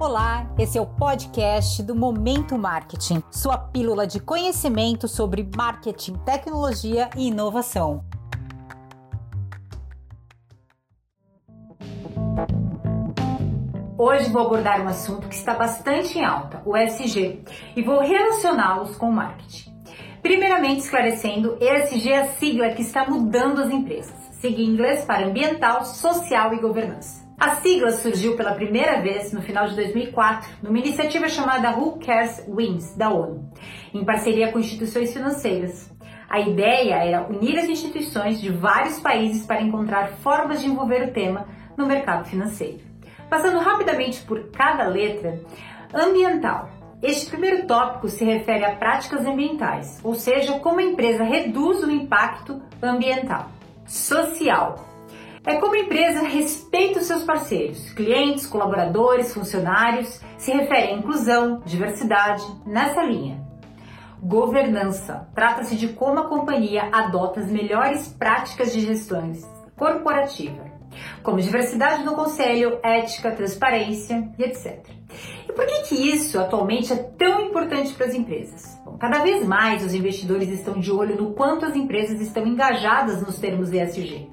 Olá, esse é o podcast do Momento Marketing, sua pílula de conhecimento sobre marketing, tecnologia e inovação. Hoje vou abordar um assunto que está bastante em alta, o SG, e vou relacioná-los com o marketing. Primeiramente, esclarecendo, ESG é a sigla que está mudando as empresas, sigla em inglês para ambiental, social e governança. A sigla surgiu pela primeira vez no final de 2004, numa iniciativa chamada Who Cares Wins, da ONU, em parceria com instituições financeiras. A ideia era unir as instituições de vários países para encontrar formas de envolver o tema no mercado financeiro. Passando rapidamente por cada letra, ambiental. Este primeiro tópico se refere a práticas ambientais, ou seja, como a empresa reduz o impacto ambiental. Social é como a empresa respeita os seus parceiros, clientes, colaboradores, funcionários, se refere à inclusão, diversidade, nessa linha. Governança trata-se de como a companhia adota as melhores práticas de gestão corporativa, como diversidade no conselho, ética, transparência e etc. E por que, que isso atualmente é tão importante para as empresas? Cada vez mais os investidores estão de olho no quanto as empresas estão engajadas nos termos ESG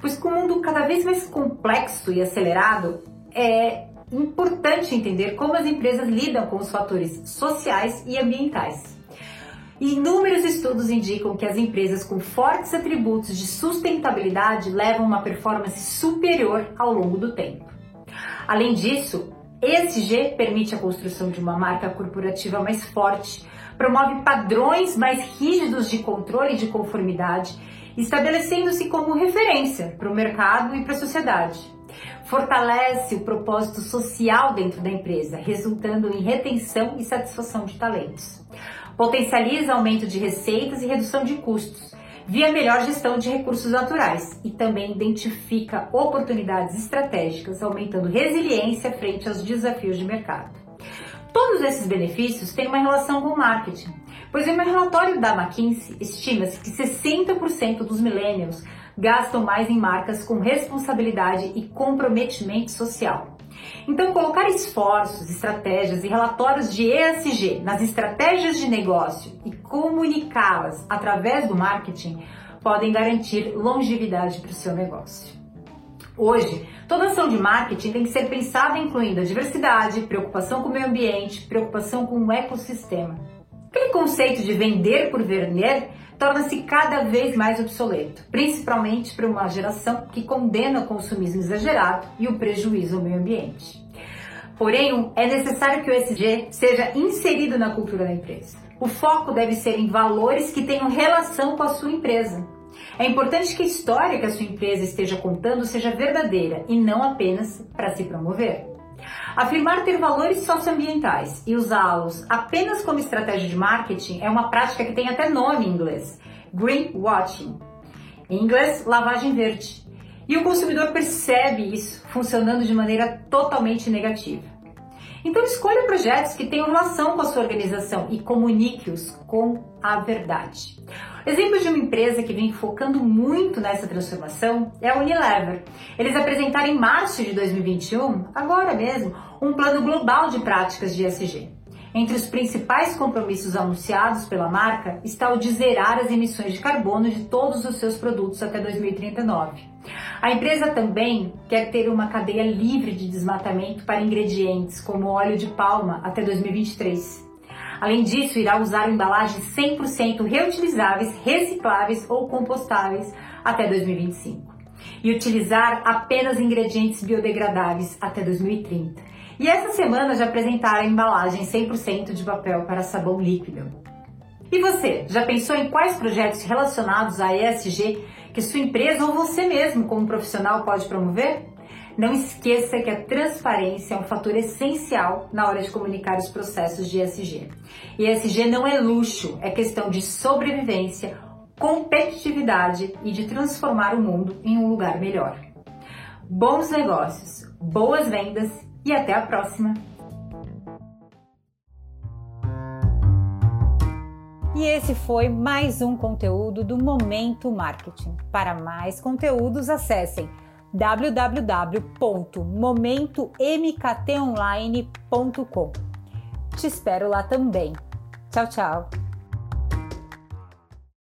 Pois com o mundo cada vez mais complexo e acelerado, é importante entender como as empresas lidam com os fatores sociais e ambientais. Inúmeros estudos indicam que as empresas com fortes atributos de sustentabilidade levam uma performance superior ao longo do tempo. Além disso, ESG permite a construção de uma marca corporativa mais forte, promove padrões mais rígidos de controle e de conformidade estabelecendo-se como referência para o mercado e para a sociedade. Fortalece o propósito social dentro da empresa, resultando em retenção e satisfação de talentos. Potencializa aumento de receitas e redução de custos, via melhor gestão de recursos naturais e também identifica oportunidades estratégicas, aumentando resiliência frente aos desafios de mercado. Todos esses benefícios têm uma relação com o marketing, pois em um relatório da McKinsey estima-se que 60% dos millennials gastam mais em marcas com responsabilidade e comprometimento social. Então, colocar esforços, estratégias e relatórios de ESG nas estratégias de negócio e comunicá-las através do marketing podem garantir longevidade para o seu negócio. Hoje, toda ação de marketing tem que ser pensada incluindo a diversidade, preocupação com o meio ambiente, preocupação com o ecossistema. Aquele conceito de vender por vender torna-se cada vez mais obsoleto, principalmente para uma geração que condena o consumismo exagerado e o prejuízo ao meio ambiente. Porém, é necessário que o ESG seja inserido na cultura da empresa. O foco deve ser em valores que tenham relação com a sua empresa, é importante que a história que a sua empresa esteja contando seja verdadeira e não apenas para se promover. Afirmar ter valores socioambientais e usá-los apenas como estratégia de marketing é uma prática que tem até nome em inglês: greenwashing. Em inglês, lavagem verde. E o consumidor percebe isso funcionando de maneira totalmente negativa. Então escolha projetos que tenham relação com a sua organização e comunique-os com a verdade. Exemplo de uma empresa que vem focando muito nessa transformação é a Unilever. Eles apresentaram em março de 2021, agora mesmo, um plano global de práticas de ESG. Entre os principais compromissos anunciados pela marca está o de zerar as emissões de carbono de todos os seus produtos até 2039. A empresa também quer ter uma cadeia livre de desmatamento para ingredientes como óleo de palma até 2023. Além disso, irá usar embalagens 100% reutilizáveis, recicláveis ou compostáveis até 2025 e utilizar apenas ingredientes biodegradáveis até 2030. E essa semana já apresentaram a embalagem 100% de papel para sabão líquido. E você, já pensou em quais projetos relacionados à ESG que sua empresa ou você mesmo, como profissional, pode promover? Não esqueça que a transparência é um fator essencial na hora de comunicar os processos de ESG. E ESG não é luxo, é questão de sobrevivência, competitividade e de transformar o mundo em um lugar melhor. Bons negócios, boas vendas e até a próxima! E esse foi mais um conteúdo do Momento Marketing. Para mais conteúdos, acessem www.momentomktonline.com. Te espero lá também. Tchau, tchau!